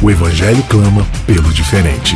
O evangelho clama pelo diferente.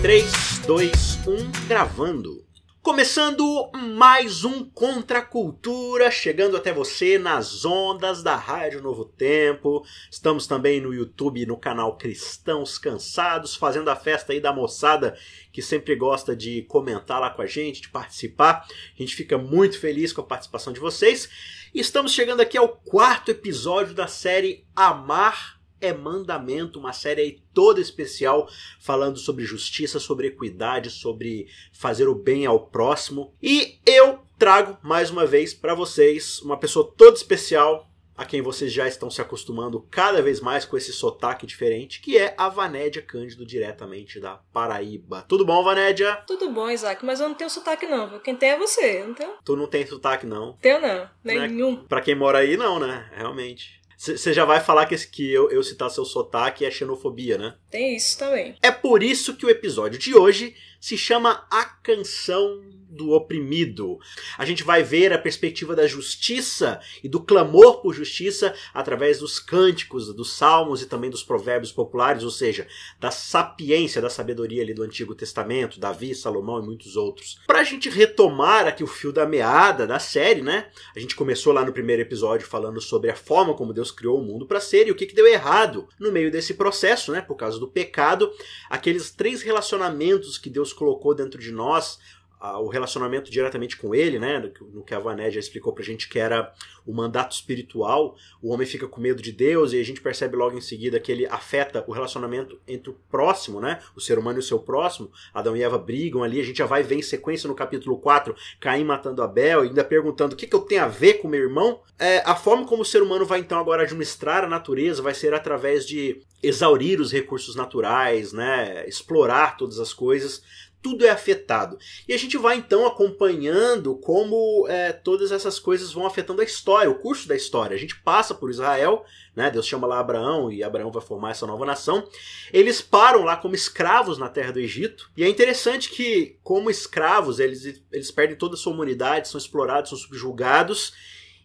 3, 2, 1, gravando. Começando mais um Contra a Cultura, chegando até você nas ondas da Rádio Novo Tempo. Estamos também no YouTube, no canal Cristãos Cansados, fazendo a festa aí da moçada que sempre gosta de comentar lá com a gente, de participar. A gente fica muito feliz com a participação de vocês. Estamos chegando aqui ao quarto episódio da série Amar é Mandamento, uma série aí toda especial falando sobre justiça, sobre equidade, sobre fazer o bem ao próximo. E eu trago mais uma vez para vocês uma pessoa toda especial, a quem vocês já estão se acostumando cada vez mais com esse sotaque diferente, que é a Vanédia Cândido, diretamente da Paraíba. Tudo bom, Vanédia? Tudo bom, Isaac, mas eu não tenho sotaque não. Quem tem é você, eu não tenho? Tu não tem sotaque, não. Tenho não, nenhum. Né? Pra quem mora aí, não, né? Realmente. Você já vai falar que, esse, que eu, eu citar seu sotaque é xenofobia, né? Tem isso também. É por isso que o episódio de hoje se chama A Canção do Oprimido. A gente vai ver a perspectiva da justiça e do clamor por justiça através dos cânticos, dos salmos e também dos provérbios populares, ou seja, da sapiência, da sabedoria ali do Antigo Testamento, Davi, Salomão e muitos outros. Para a gente retomar aqui o fio da meada da série, né? A gente começou lá no primeiro episódio falando sobre a forma como Deus criou o mundo para ser e o que, que deu errado no meio desse processo, né? Por causa do pecado, aqueles três relacionamentos que Deus colocou dentro de nós, o relacionamento diretamente com ele, né? No que a Vané já explicou pra gente que era o mandato espiritual, o homem fica com medo de Deus e a gente percebe logo em seguida que ele afeta o relacionamento entre o próximo, né? O ser humano e o seu próximo. Adão e Eva brigam ali, a gente já vai ver em sequência no capítulo 4, Caim matando Abel, ainda perguntando o que, que eu tenho a ver com meu irmão. É, a forma como o ser humano vai então agora administrar a natureza vai ser através de exaurir os recursos naturais, né? Explorar todas as coisas tudo é afetado. E a gente vai então acompanhando como é, todas essas coisas vão afetando a história, o curso da história. A gente passa por Israel, né? Deus chama lá Abraão e Abraão vai formar essa nova nação. Eles param lá como escravos na terra do Egito. E é interessante que, como escravos, eles, eles perdem toda a sua humanidade, são explorados, são subjugados.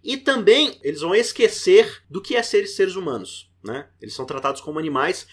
E também eles vão esquecer do que é ser seres humanos. Né? Eles são tratados como animais.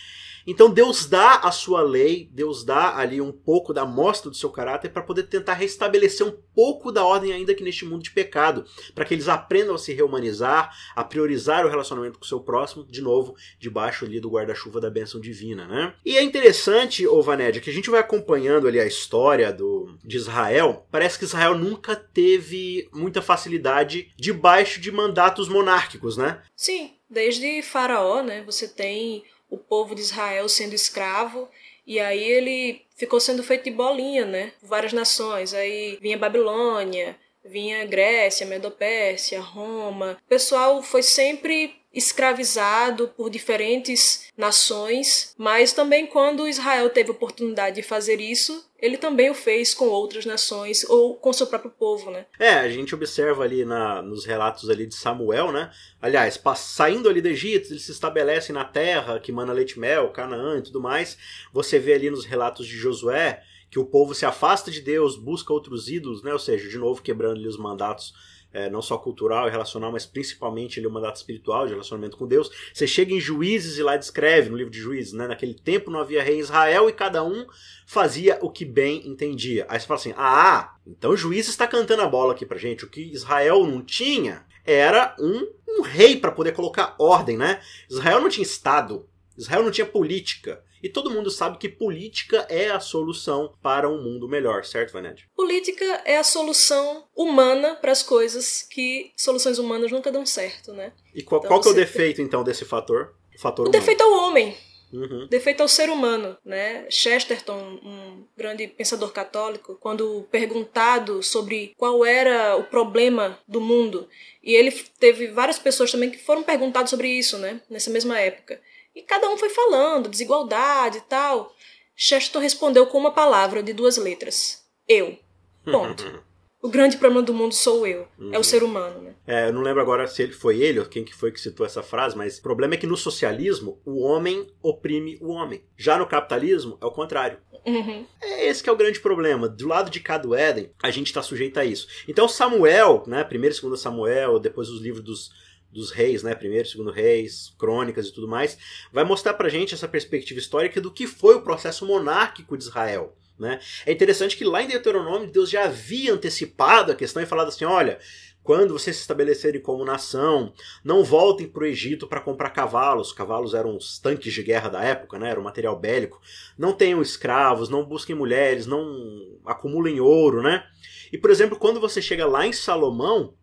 Então Deus dá a sua lei, Deus dá ali um pouco da mostra do seu caráter para poder tentar restabelecer um pouco da ordem ainda aqui neste mundo de pecado, para que eles aprendam a se rehumanizar, a priorizar o relacionamento com o seu próximo, de novo, debaixo ali do guarda-chuva da bênção divina, né? E é interessante, ô Vanédia, que a gente vai acompanhando ali a história do, de Israel, parece que Israel nunca teve muita facilidade debaixo de mandatos monárquicos, né? Sim, desde Faraó, né? Você tem o povo de Israel sendo escravo, e aí ele ficou sendo feito de bolinha, né? Várias nações. Aí vinha Babilônia, vinha Grécia, Medopérsia, Roma. O pessoal foi sempre escravizado por diferentes nações, mas também quando Israel teve oportunidade de fazer isso, ele também o fez com outras nações ou com seu próprio povo, né? É, a gente observa ali na, nos relatos ali de Samuel, né? Aliás, saindo ali do Egito, eles se estabelecem na terra que mana leite e mel, Canaã e tudo mais. Você vê ali nos relatos de Josué que o povo se afasta de Deus, busca outros ídolos, né? Ou seja, de novo quebrando ali os mandatos é, não só cultural e relacional, mas principalmente ali, o mandato espiritual de relacionamento com Deus. Você chega em Juízes e lá descreve, no livro de Juízes, né? naquele tempo não havia rei em Israel e cada um fazia o que bem entendia. Aí você fala assim: ah, então Juízes está cantando a bola aqui pra gente. O que Israel não tinha era um, um rei para poder colocar ordem, né? Israel não tinha Estado, Israel não tinha política. E todo mundo sabe que política é a solução para um mundo melhor, certo, Vanette? Política é a solução humana para as coisas que soluções humanas nunca dão certo, né? E qual, então, qual que é o defeito, então, desse fator? O, fator o defeito é o homem. Uhum. Defeito ao ser humano, né? Chesterton, um grande pensador católico, quando perguntado sobre qual era o problema do mundo, e ele teve várias pessoas também que foram perguntadas sobre isso, né? Nessa mesma época. E cada um foi falando, desigualdade e tal. Chesterton respondeu com uma palavra de duas letras: eu. Ponto. o grande problema do mundo sou eu. É o ser humano, né? É, eu não lembro agora se ele foi ele ou quem que foi que citou essa frase, mas o problema é que no socialismo o homem oprime o homem. Já no capitalismo é o contrário. Uhum. É esse que é o grande problema. Do lado de cá do Éden, a gente está sujeito a isso. Então Samuel, né, primeiro e segundo Samuel, depois os livros dos, dos reis, né, primeiro segundo reis, crônicas e tudo mais, vai mostrar pra gente essa perspectiva histórica do que foi o processo monárquico de Israel. Né? É interessante que lá em Deuteronômio Deus já havia antecipado a questão e falado assim: olha, quando vocês se estabelecerem como nação, não voltem para o Egito para comprar cavalos. Cavalos eram os tanques de guerra da época, né? era o material bélico. Não tenham escravos, não busquem mulheres, não acumulem ouro. Né? E, por exemplo, quando você chega lá em Salomão,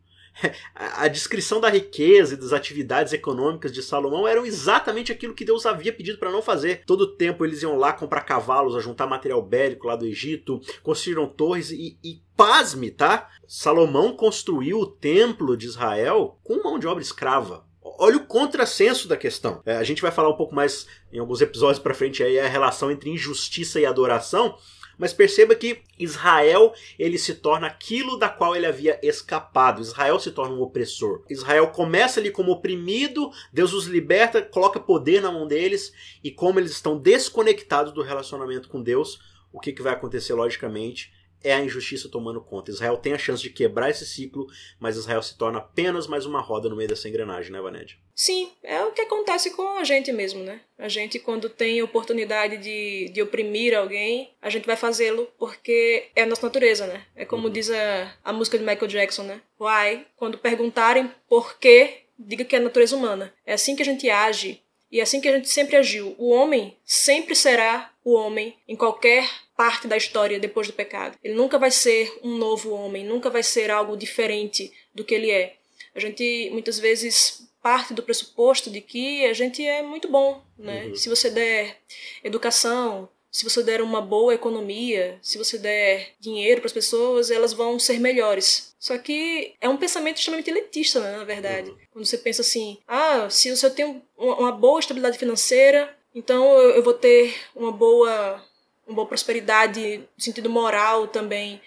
a descrição da riqueza e das atividades econômicas de Salomão eram exatamente aquilo que Deus havia pedido para não fazer. Todo tempo eles iam lá comprar cavalos, a juntar material bélico lá do Egito, construíram torres e, e pasme, tá? Salomão construiu o templo de Israel com mão de obra escrava. Olha o contrassenso da questão. É, a gente vai falar um pouco mais em alguns episódios para frente aí a relação entre injustiça e adoração. Mas perceba que Israel ele se torna aquilo da qual ele havia escapado. Israel se torna um opressor. Israel começa ali como oprimido, Deus os liberta, coloca poder na mão deles e como eles estão desconectados do relacionamento com Deus, o que, que vai acontecer logicamente é a injustiça tomando conta. Israel tem a chance de quebrar esse ciclo, mas Israel se torna apenas mais uma roda no meio dessa engrenagem, né, Vaned? Sim, é o que acontece com a gente mesmo, né? A gente, quando tem oportunidade de, de oprimir alguém, a gente vai fazê-lo porque é a nossa natureza, né? É como Uhum. diz a, a música de Michael Jackson, né? Why? Quando perguntarem por quê, diga que é a natureza humana. É assim que a gente age e é assim que a gente sempre agiu. O homem sempre será o homem em qualquer parte da história depois do pecado. Ele nunca vai ser um novo homem, nunca vai ser algo diferente do que ele é. A gente muitas vezes parte do pressuposto de que a gente é muito bom, né? Uhum. Se você der educação, se você der uma boa economia, se você der dinheiro para as pessoas, elas vão ser melhores. Só que é um pensamento extremamente elitista, né, na verdade. Uhum. Quando você pensa assim, ah, se eu tenho uma boa estabilidade financeira, então eu vou ter uma boa, uma boa prosperidade sentido moral também.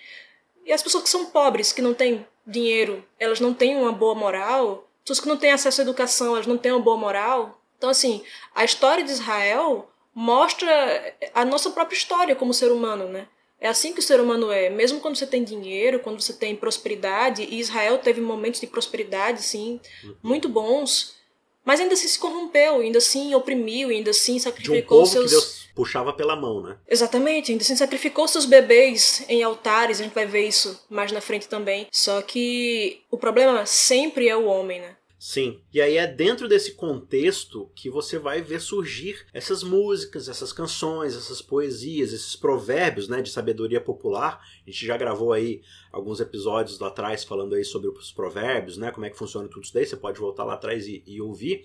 E as pessoas que são pobres, que não têm dinheiro, elas não têm uma boa moral. Pessoas que não têm acesso à educação, elas não têm uma boa moral. Então, assim, a história de Israel mostra a nossa própria história como ser humano, né? É assim que o ser humano é. Mesmo quando você tem dinheiro, quando você tem prosperidade, e Israel teve momentos de prosperidade, sim, muito bons, mas ainda assim se corrompeu, ainda assim oprimiu, ainda assim De um sacrificou seus. que Deus puxava pela mão, né? Exatamente, ainda assim sacrificou seus bebês em altares, a gente vai ver isso mais na frente também. Só que o problema sempre é o homem, né? Sim. E aí é dentro desse contexto que você vai ver surgir essas músicas, essas canções, essas poesias, esses provérbios, né, de sabedoria popular. A gente já gravou aí alguns episódios lá atrás falando aí sobre os provérbios, né, como é que funciona tudo isso daí. Você pode voltar lá atrás e, e ouvir.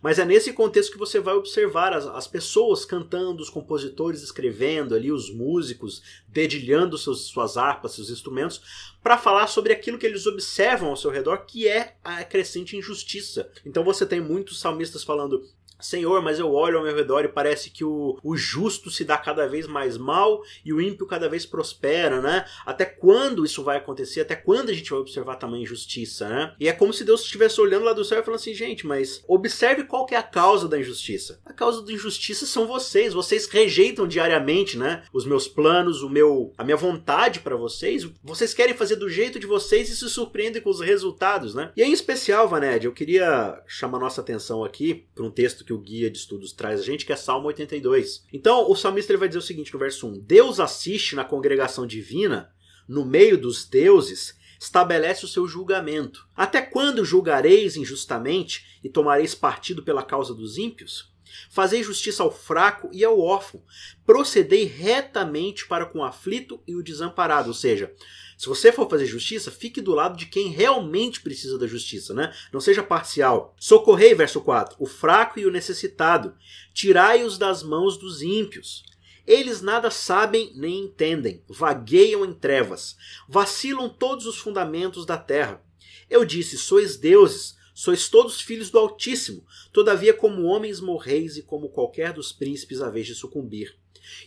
Mas é nesse contexto que você vai observar as, as pessoas cantando, os compositores escrevendo ali, os músicos dedilhando seus, suas harpas, seus instrumentos, para falar sobre aquilo que eles observam ao seu redor, que é a crescente injustiça. Então você tem muitos salmistas falando. Senhor, mas eu olho ao meu redor e parece que o, o justo se dá cada vez mais mal e o ímpio cada vez prospera, né? Até quando isso vai acontecer? Até quando a gente vai observar tamanha injustiça, né? E é como se Deus estivesse olhando lá do céu e falando assim, gente, mas observe qual que é a causa da injustiça. A causa da injustiça são vocês. Vocês rejeitam diariamente, né? Os meus planos, o meu, a minha vontade para vocês. Vocês querem fazer do jeito de vocês e se surpreendem com os resultados, né? E aí, em especial, Vaned, eu queria chamar nossa atenção aqui para um texto que o guia de estudos traz a gente, que é Salmo 82. Então, o salmista ele vai dizer o seguinte no verso 1: Deus assiste na congregação divina, no meio dos deuses, estabelece o seu julgamento. Até quando julgareis injustamente e tomareis partido pela causa dos ímpios? Fazei justiça ao fraco e ao órfão. Procedei retamente para com o aflito e o desamparado. Ou seja, se você for fazer justiça, fique do lado de quem realmente precisa da justiça, né? Não seja parcial. Socorrei, verso 4, o fraco e o necessitado. Tirai-os das mãos dos ímpios. Eles nada sabem nem entendem, vagueiam em trevas, vacilam todos os fundamentos da terra. Eu disse: sois deuses, sois todos filhos do Altíssimo, todavia, como homens morreis e como qualquer dos príncipes, a vez de sucumbir.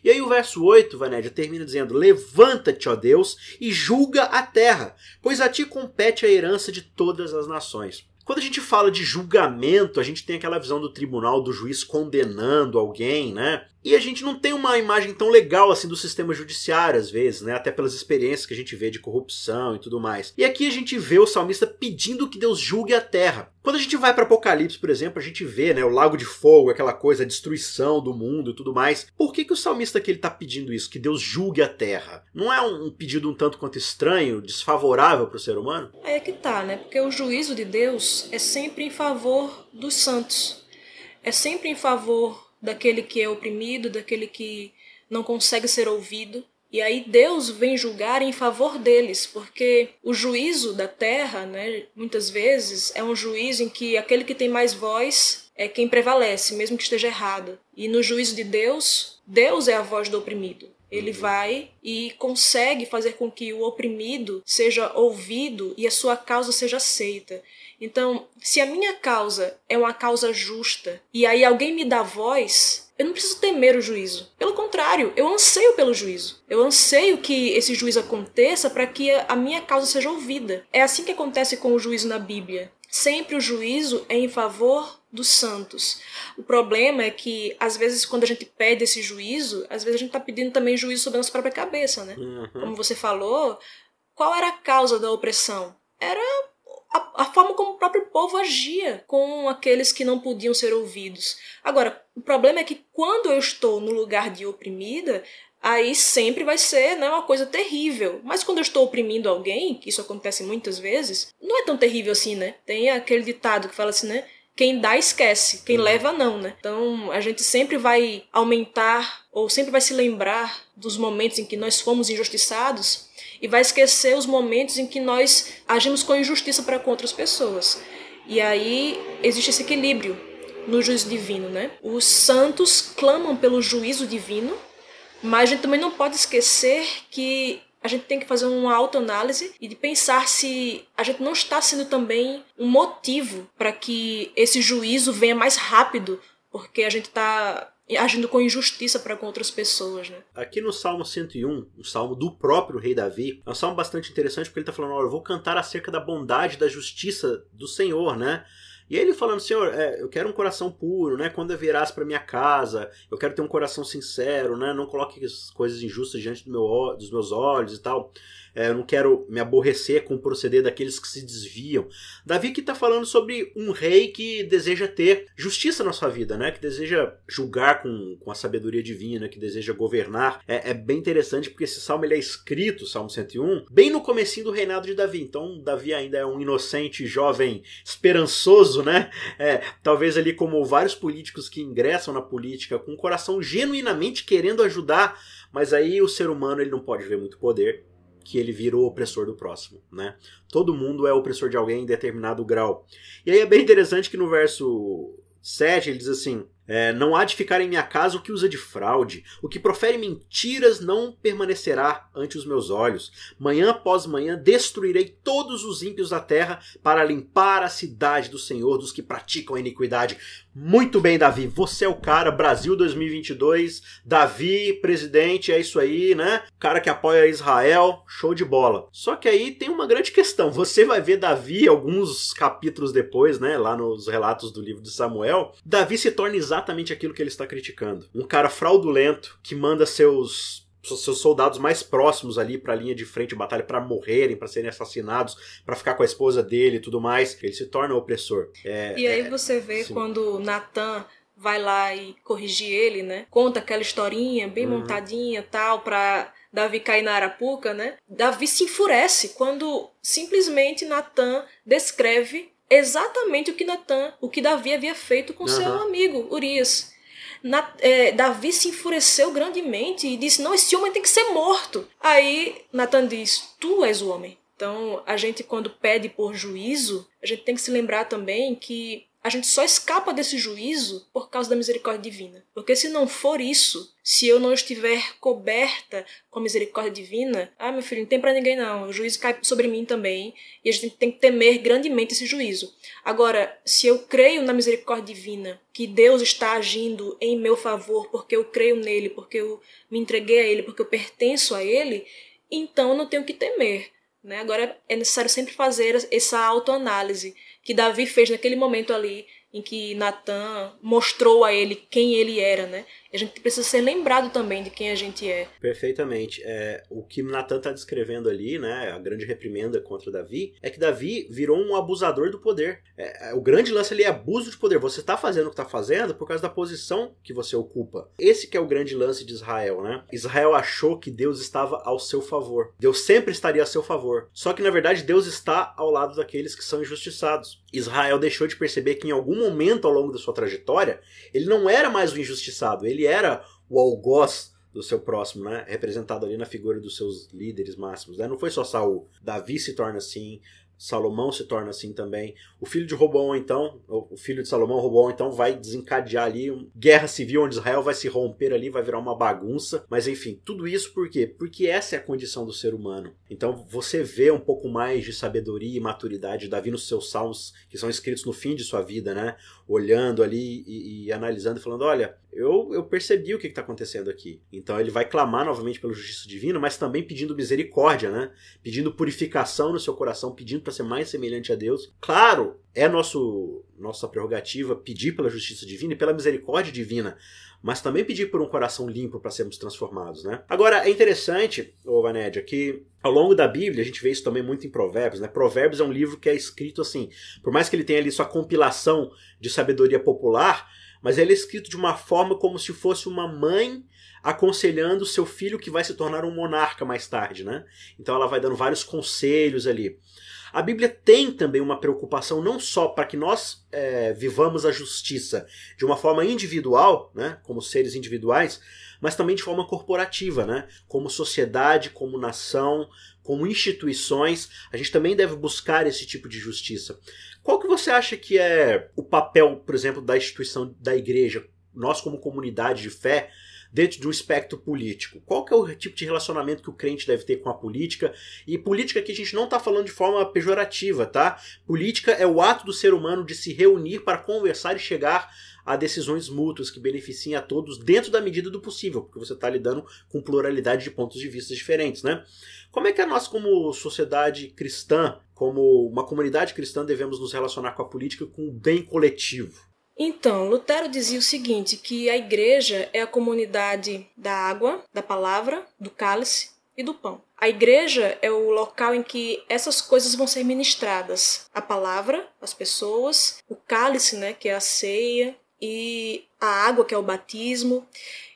E aí o verso 8, Vanédia, termina dizendo: Levanta-te, ó Deus, e julga a terra, pois a ti compete a herança de todas as nações. Quando a gente fala de julgamento, a gente tem aquela visão do tribunal, do juiz condenando alguém, né? E a gente não tem uma imagem tão legal assim do sistema judiciário, às vezes, né? Até pelas experiências que a gente vê de corrupção e tudo mais. E aqui a gente vê o salmista pedindo que Deus julgue a terra. Quando a gente vai para Apocalipse, por exemplo, a gente vê, né, o lago de fogo, aquela coisa, a destruição do mundo e tudo mais. Por que, que o salmista aqui ele tá pedindo isso, que Deus julgue a terra? Não é um pedido um tanto quanto estranho, desfavorável para o ser humano? É que tá, né? Porque o juízo de Deus é sempre em favor dos santos. É sempre em favor daquele que é oprimido, daquele que não consegue ser ouvido. E aí Deus vem julgar em favor deles, porque o juízo da terra, né, muitas vezes é um juízo em que aquele que tem mais voz é quem prevalece, mesmo que esteja errado. E no juízo de Deus, Deus é a voz do oprimido. Ele uhum. vai e consegue fazer com que o oprimido seja ouvido e a sua causa seja aceita. Então, se a minha causa é uma causa justa e aí alguém me dá voz, eu não preciso temer o juízo. Pelo contrário, eu anseio pelo juízo. Eu anseio que esse juízo aconteça para que a minha causa seja ouvida. É assim que acontece com o juízo na Bíblia. Sempre o juízo é em favor dos santos. O problema é que, às vezes, quando a gente pede esse juízo, às vezes a gente está pedindo também juízo sobre a nossa própria cabeça, né? Uhum. Como você falou, qual era a causa da opressão? Era a, a, forma como o próprio povo agia com aqueles que não podiam ser ouvidos. Agora, o problema é que quando eu estou no lugar de oprimida, aí sempre vai ser né, uma coisa terrível. Mas quando eu estou oprimindo alguém, que isso acontece muitas vezes, não é tão terrível assim, né? Tem aquele ditado que fala assim, né? Quem dá esquece, quem uhum. leva não, né? Então a gente sempre vai aumentar ou sempre vai se lembrar dos momentos em que nós fomos injustiçados e vai esquecer os momentos em que nós agimos com injustiça para com outras pessoas. E aí existe esse equilíbrio no juízo divino, né? Os santos clamam pelo juízo divino, mas a gente também não pode esquecer que a gente tem que fazer uma autoanálise e de pensar se a gente não está sendo também um motivo para que esse juízo venha mais rápido, porque a gente está agindo com injustiça para com outras pessoas, né? Aqui no Salmo 101, um salmo do próprio rei Davi, é um salmo bastante interessante porque ele está falando, olha, eu vou cantar acerca da bondade, da justiça do Senhor, né? E ele falando, Senhor, é, eu quero um coração puro, né? Quando virás para minha casa, eu quero ter um coração sincero, né? Não coloque as coisas injustas diante do meu, dos meus olhos e tal eu não quero me aborrecer com o proceder daqueles que se desviam. Davi que está falando sobre um rei que deseja ter justiça na sua vida, né? que deseja julgar com, com a sabedoria divina, que deseja governar. É, é bem interessante porque esse salmo ele é escrito, Salmo 101, bem no comecinho do reinado de Davi. Então Davi ainda é um inocente jovem esperançoso, né? É, talvez ali como vários políticos que ingressam na política com o coração genuinamente querendo ajudar, mas aí o ser humano ele não pode ver muito poder que ele vira o opressor do próximo, né? Todo mundo é opressor de alguém em determinado grau. E aí é bem interessante que no verso 7 ele diz assim: é, Não há de ficar em minha casa o que usa de fraude, o que profere mentiras não permanecerá ante os meus olhos. Manhã após manhã destruirei todos os ímpios da terra para limpar a cidade do Senhor dos que praticam a iniquidade. Muito bem, Davi, você é o cara, Brasil 2022, Davi, presidente, é isso aí, né? Cara que apoia Israel, show de bola. Só que aí tem uma grande questão. Você vai ver Davi alguns capítulos depois, né? Lá nos relatos do livro de Samuel. Davi se torna exatamente aquilo que ele está criticando. Um cara fraudulento que manda seus seus soldados mais próximos ali para a linha de frente de batalha para morrerem, para serem assassinados, para ficar com a esposa dele e tudo mais. Ele se torna opressor. É, e aí é, você vê sim. quando Natan vai lá e corrigir ele, né? Conta aquela historinha bem uhum. montadinha tal para Davi cair na arapuca, né? Davi se enfurece quando simplesmente Natan descreve exatamente o que Natan, o que Davi havia feito com uhum. seu amigo Urias. Na, é, Davi se enfureceu grandemente e disse: Não, esse homem tem que ser morto. Aí Natan diz: Tu és o homem. Então, a gente, quando pede por juízo, a gente tem que se lembrar também que a gente só escapa desse juízo por causa da misericórdia divina. Porque se não for isso, se eu não estiver coberta com a misericórdia divina, ah, meu filho, não tem para ninguém não, o juízo cai sobre mim também, e a gente tem que temer grandemente esse juízo. Agora, se eu creio na misericórdia divina, que Deus está agindo em meu favor, porque eu creio nele, porque eu me entreguei a ele, porque eu pertenço a ele, então eu não tenho que temer. Né? Agora é necessário sempre fazer essa autoanálise que Davi fez naquele momento ali em que Natan mostrou a ele quem ele era, né? a gente precisa ser lembrado também de quem a gente é. Perfeitamente. É, o que Natan está descrevendo ali, né, a grande reprimenda contra Davi, é que Davi virou um abusador do poder. É, é o grande lance ali é abuso de poder. Você está fazendo o que está fazendo por causa da posição que você ocupa. Esse que é o grande lance de Israel, né? Israel achou que Deus estava ao seu favor. Deus sempre estaria a seu favor. Só que na verdade Deus está ao lado daqueles que são injustiçados. Israel deixou de perceber que em algum momento ao longo da sua trajetória, ele não era mais o injustiçado, ele era o algoz do seu próximo, né? Representado ali na figura dos seus líderes máximos, né? Não foi só Saul. Davi se torna assim, Salomão se torna assim também. O filho de Roboão, então, o filho de Salomão, Roboão, então, vai desencadear ali uma guerra civil onde Israel vai se romper ali, vai virar uma bagunça. Mas enfim, tudo isso por quê? Porque essa é a condição do ser humano. Então você vê um pouco mais de sabedoria e maturidade de Davi nos seus salmos, que são escritos no fim de sua vida, né? Olhando ali e, e analisando e falando: olha, eu, eu percebi o que está acontecendo aqui. Então ele vai clamar novamente pela justiça divina, mas também pedindo misericórdia, né? Pedindo purificação no seu coração, pedindo para ser mais semelhante a Deus. Claro, é nosso nossa prerrogativa pedir pela justiça divina e pela misericórdia divina, mas também pedir por um coração limpo para sermos transformados, né? Agora, é interessante, ô Vanédia, que ao longo da Bíblia, a gente vê isso também muito em Provérbios, né? Provérbios é um livro que é escrito assim, por mais que ele tenha ali sua compilação de sabedoria popular, mas ele é escrito de uma forma como se fosse uma mãe aconselhando seu filho que vai se tornar um monarca mais tarde, né? Então ela vai dando vários conselhos ali. A Bíblia tem também uma preocupação não só para que nós é, vivamos a justiça de uma forma individual, né, como seres individuais, mas também de forma corporativa, né, como sociedade, como nação, como instituições. A gente também deve buscar esse tipo de justiça. Qual que você acha que é o papel, por exemplo, da instituição da igreja, nós como comunidade de fé, dentro de um espectro político? Qual que é o tipo de relacionamento que o crente deve ter com a política? E política aqui a gente não está falando de forma pejorativa, tá? Política é o ato do ser humano de se reunir para conversar e chegar a decisões mútuas que beneficiem a todos dentro da medida do possível, porque você está lidando com pluralidade de pontos de vista diferentes, né? Como é que nós, como sociedade cristã, como uma comunidade cristã, devemos nos relacionar com a política com o bem coletivo? Então, Lutero dizia o seguinte, que a igreja é a comunidade da água, da palavra, do cálice e do pão. A igreja é o local em que essas coisas vão ser ministradas. A palavra, as pessoas, o cálice, né, que é a ceia, e a água, que é o batismo.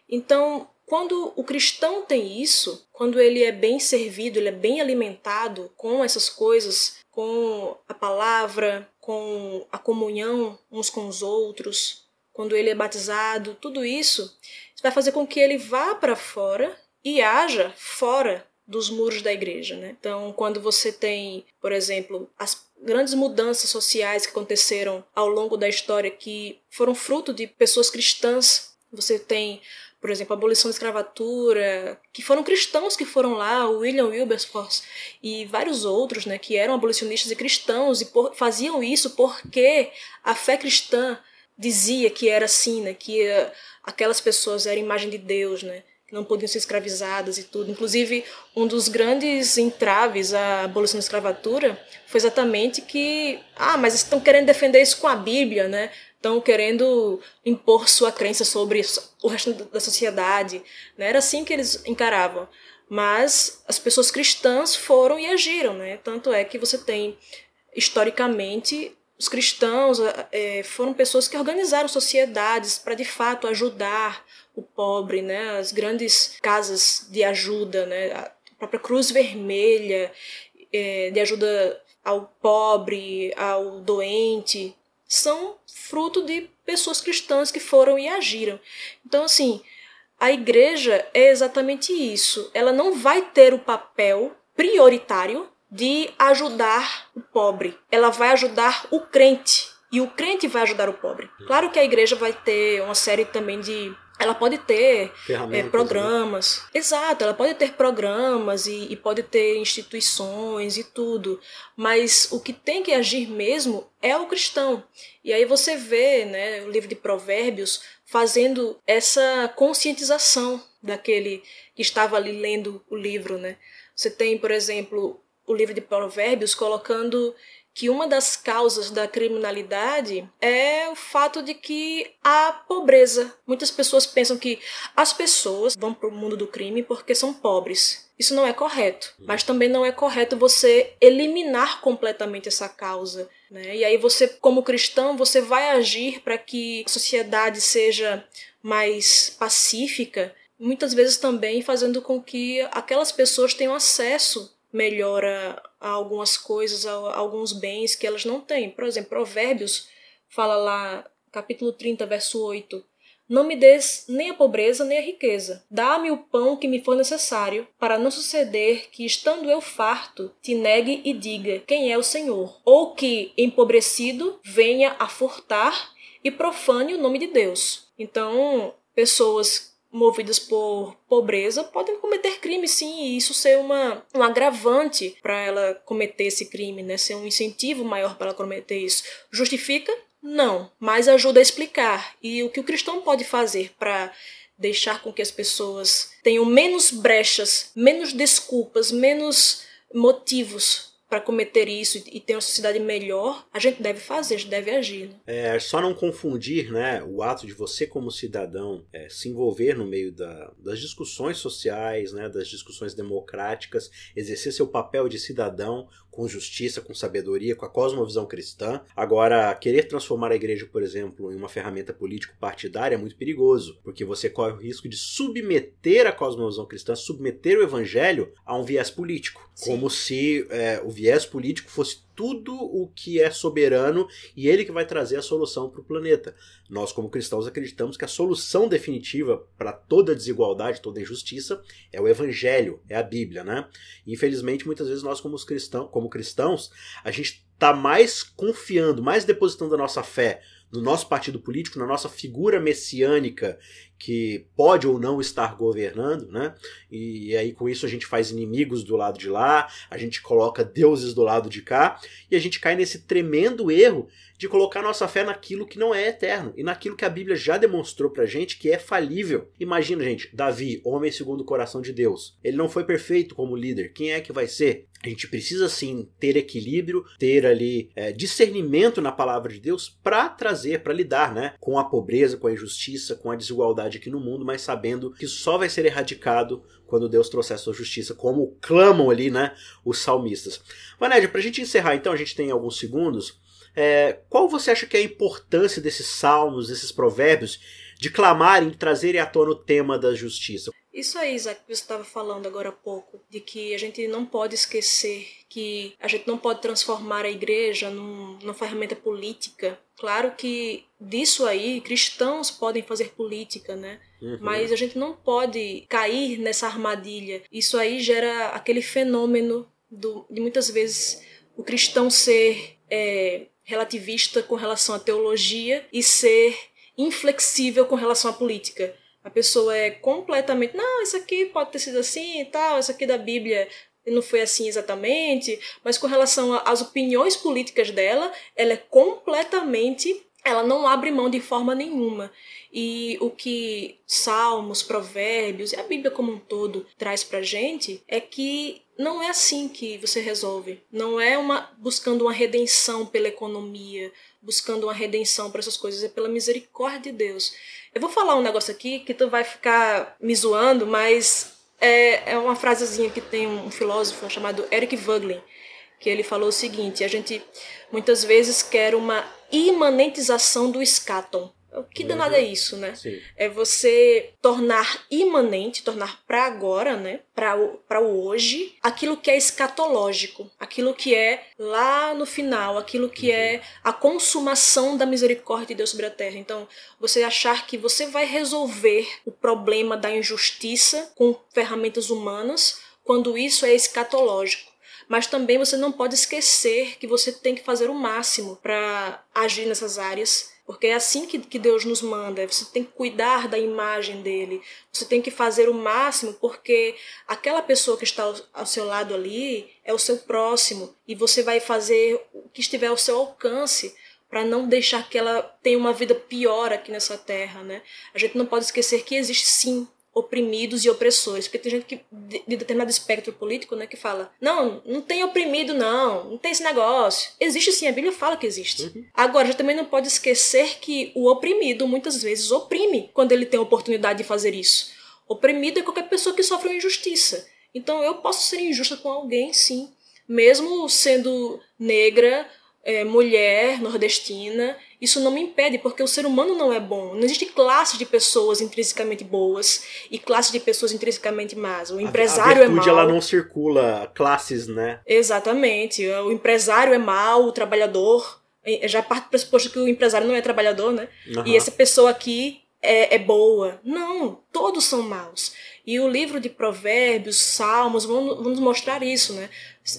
Então, quando o cristão tem isso, quando ele é bem servido, ele é bem alimentado com essas coisas, com a palavra, com a comunhão uns com os outros, quando ele é batizado, tudo isso vai fazer com que ele vá para fora e haja fora dos muros da igreja, né? Então, quando você tem, por exemplo, as grandes mudanças sociais que aconteceram ao longo da história que foram fruto de pessoas cristãs, você tem por exemplo, a abolição da escravatura, que foram cristãos que foram lá, o William Wilberforce e vários outros, né, que eram abolicionistas e cristãos e por, faziam isso porque a fé cristã dizia que era assim, né, que uh, aquelas pessoas eram imagem de Deus, né, que não podiam ser escravizadas e tudo. Inclusive, um dos grandes entraves à abolição da escravatura foi exatamente que, ah, mas estão querendo defender isso com a Bíblia, né? Estão querendo impor sua crença sobre o resto da sociedade. Né? Era assim que eles encaravam. Mas as pessoas cristãs foram e agiram. Né? Tanto é que você tem, historicamente, os cristãos é, foram pessoas que organizaram sociedades para de fato ajudar o pobre, né? As grandes casas de ajuda, né? A própria Cruz Vermelha é, de ajuda ao pobre, ao doente, são fruto de pessoas cristãs que foram e agiram. Então, assim, a igreja é exatamente isso. Ela não vai ter o papel prioritário de ajudar o pobre. Ela vai ajudar o crente. E o crente vai ajudar o pobre. Claro que a igreja vai ter uma série também de ela pode ter é, programas. Né? Exato, ela pode ter programas e, e, pode ter instituições e tudo. Mas o que tem que agir mesmo é o cristão. E aí você vê né, o livro de Provérbios fazendo essa conscientização daquele que estava ali lendo o livro. Né? Você tem, por exemplo, o livro de Provérbios colocando que uma das causas da criminalidade é o fato de que há pobreza. Muitas pessoas pensam que as pessoas vão para o mundo do crime porque são pobres. Isso não é correto. Mas também não é correto você eliminar completamente essa causa. Né? E aí você, como cristão, você vai agir para que a sociedade seja mais pacífica, muitas vezes também fazendo com que aquelas pessoas tenham acesso melhor a, a algumas coisas, alguns bens que elas não têm. Por exemplo, Provérbios fala lá, capítulo 30, verso 8. Não me des nem a pobreza nem a riqueza. Dá-me o pão que me for necessário, para não suceder que, estando eu farto, te negue e diga quem é o Senhor, ou que, empobrecido, venha a furtar e profane o nome de Deus. Então, pessoas movidas por pobreza podem cometer crime sim e isso ser uma um agravante para ela cometer esse crime, né? Ser um incentivo maior para ela cometer isso. Justifica? Não, mas ajuda a explicar. E o que o cristão pode fazer para deixar com que as pessoas tenham menos brechas, menos desculpas, menos motivos para cometer isso e ter uma sociedade melhor, a gente deve fazer, a gente deve agir. Né? É só não confundir né, o ato de você, como cidadão, é, se envolver no meio da, das discussões sociais, né, das discussões democráticas, exercer seu papel de cidadão com justiça, com sabedoria, com a cosmovisão cristã. Agora, querer transformar a igreja, por exemplo, em uma ferramenta político-partidária é muito perigoso, porque você corre o risco de submeter a cosmovisão cristã, submeter o evangelho a um viés político, Sim. como se é, o viés político fosse tudo o que é soberano e ele que vai trazer a solução para o planeta. Nós, como cristãos, acreditamos que a solução definitiva para toda desigualdade, toda injustiça é o Evangelho, é a Bíblia, né? Infelizmente, muitas vezes nós, como cristãos, como cristãos a gente está mais confiando, mais depositando a nossa fé no nosso partido político, na nossa figura messiânica que pode ou não estar governando, né? E, aí com isso a gente faz inimigos do lado de lá, a gente coloca deuses do lado de cá e a gente cai nesse tremendo erro de colocar nossa fé naquilo que não é eterno e naquilo que a Bíblia já demonstrou pra gente que é falível. Imagina, gente, Davi, homem segundo o coração de Deus. Ele não foi perfeito como líder. Quem é que vai ser? A gente precisa sim ter equilíbrio, ter ali é, discernimento na palavra de Deus para trazer, para lidar, né, com a pobreza, com a injustiça, com a desigualdade aqui no mundo, mas sabendo que só vai ser erradicado quando Deus trouxer a sua justiça, como clamam ali, né, os salmistas. Vanédia, para a gente encerrar, então, a gente tem alguns segundos. É, qual você acha que é a importância desses salmos, desses provérbios, de clamarem, de trazerem à tona o tema da justiça? Isso aí, Isaac, que você estava falando agora há pouco, de que a gente não pode esquecer que a gente não pode transformar a igreja num, numa ferramenta política. Claro que disso aí cristãos podem fazer política, né? Uhum. Mas a gente não pode cair nessa armadilha. Isso aí gera aquele fenômeno do, de muitas vezes o cristão ser é, relativista com relação à teologia e ser inflexível com relação à política. A pessoa é completamente, não, isso aqui pode ter sido assim e tal, isso aqui da Bíblia não foi assim exatamente, mas com relação às opiniões políticas dela, ela é completamente ela não abre mão de forma nenhuma. E o que Salmos, Provérbios e a Bíblia como um todo traz pra gente é que não é assim que você resolve. Não é uma buscando uma redenção pela economia, buscando uma redenção para essas coisas, é pela misericórdia de Deus. Eu vou falar um negócio aqui que tu vai ficar me zoando, mas é, é uma frasezinha que tem um filósofo chamado Eric Voegelin, que ele falou o seguinte: a gente muitas vezes quer uma imanentização do escatom. O que danado é isso, né? Sim. É você tornar imanente, tornar para agora, né? Para o, pra o hoje, aquilo que é escatológico, aquilo que é lá no final, aquilo que é a consumação da misericórdia de Deus sobre a terra. Então, você achar que você vai resolver o problema da injustiça com ferramentas humanas, quando isso é escatológico mas também você não pode esquecer que você tem que fazer o máximo para agir nessas áreas porque é assim que, que Deus nos manda. Você tem que cuidar da imagem dele. Você tem que fazer o máximo, porque aquela pessoa que está ao, ao seu lado ali é o seu próximo. E você vai fazer o que estiver ao seu alcance para não deixar que ela tenha uma vida pior aqui nessa terra, né? A gente não pode esquecer que existe sim oprimidos e opressores. Porque tem gente que, de, de determinado espectro político, né, que fala: não, não tem oprimido, não, não tem esse negócio. Existe sim, a Bíblia fala que existe. Uhum. Agora, a gente também não pode esquecer que o oprimido muitas vezes oprime quando ele tem a oportunidade de fazer isso. Oprimido é qualquer pessoa que sofre uma injustiça. Então eu posso ser injusta com alguém, sim. Mesmo sendo negra, é, mulher, nordestina, isso não me impede, porque o ser humano não é bom. Não existe classe de pessoas intrinsecamente boas e classe de pessoas intrinsecamente más. O empresário a é mau. ela não circula classes, né? Exatamente. O empresário é mau, o trabalhador. Já parte do pressuposto que o empresário não é trabalhador, né? Uhum. E essa pessoa aqui é, é boa. Não, todos são maus. E o livro de Provérbios, Salmos, vão, vão nos mostrar isso, né?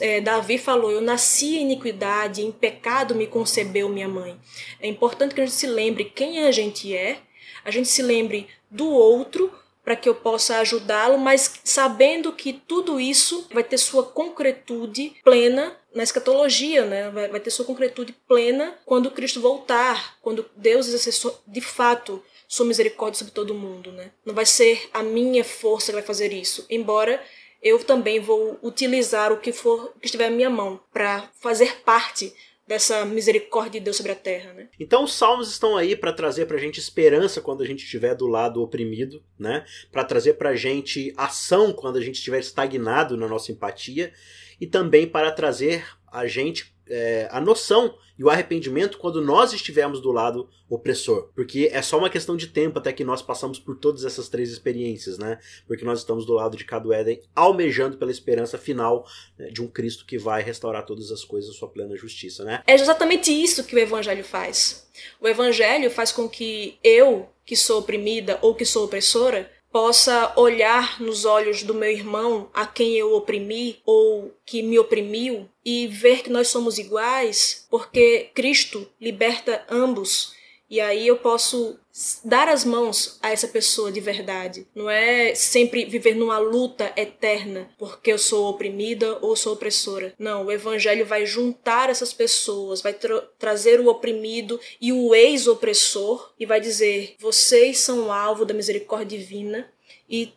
É, Davi falou: Eu nasci em iniquidade, em pecado me concebeu minha mãe. É importante que a gente se lembre quem a gente é, a gente se lembre do outro para que eu possa ajudá-lo, mas sabendo que tudo isso vai ter sua concretude plena na escatologia, né? Vai, vai ter sua concretude plena quando Cristo voltar, quando Deus exercer de fato sua misericórdia sobre todo mundo, né? Não vai ser a minha força que vai fazer isso, embora eu também vou utilizar o que for que estiver à minha mão para fazer parte dessa misericórdia de Deus sobre a terra, né? Então os salmos estão aí para trazer pra gente esperança quando a gente estiver do lado oprimido, né? Para trazer pra gente ação quando a gente estiver estagnado na nossa empatia e também para trazer a gente é, a noção e o arrependimento quando nós estivermos do lado opressor. Porque é só uma questão de tempo até que nós passamos por todas essas três experiências, né? Porque nós estamos do lado de cada Éden, almejando pela esperança final né, de um Cristo que vai restaurar todas as coisas, sua plena justiça, né? É exatamente isso que o Evangelho faz. O Evangelho faz com que eu, que sou oprimida ou que sou opressora, possa olhar nos olhos do meu irmão a quem eu oprimi ou que me oprimiu e ver que nós somos iguais, porque Cristo liberta ambos. E aí eu posso dar as mãos a essa pessoa de verdade. Não é sempre viver numa luta eterna porque eu sou oprimida ou sou opressora. Não, o evangelho vai juntar essas pessoas, vai tra trazer o oprimido e o ex-opressor e vai dizer: vocês são alvo da misericórdia divina e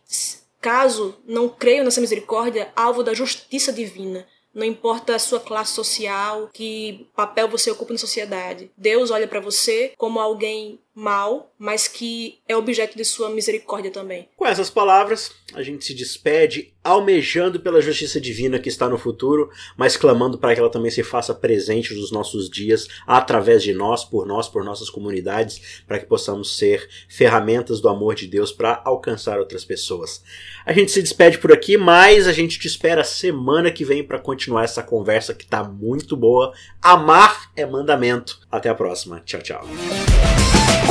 caso não creiam nessa misericórdia, alvo da justiça divina. Não importa a sua classe social, que papel você ocupa na sociedade. Deus olha para você como alguém mal, mas que é objeto de sua misericórdia também. Com essas palavras, a gente se despede, almejando pela justiça divina que está no futuro, mas clamando para que ela também se faça presente nos nossos dias, através de nós, por nós, por nossas comunidades, para que possamos ser ferramentas do amor de Deus para alcançar outras pessoas. A gente se despede por aqui, mas a gente te espera semana que vem para continuar essa conversa que está muito boa. Amar é mandamento. Até a próxima. Tchau, tchau.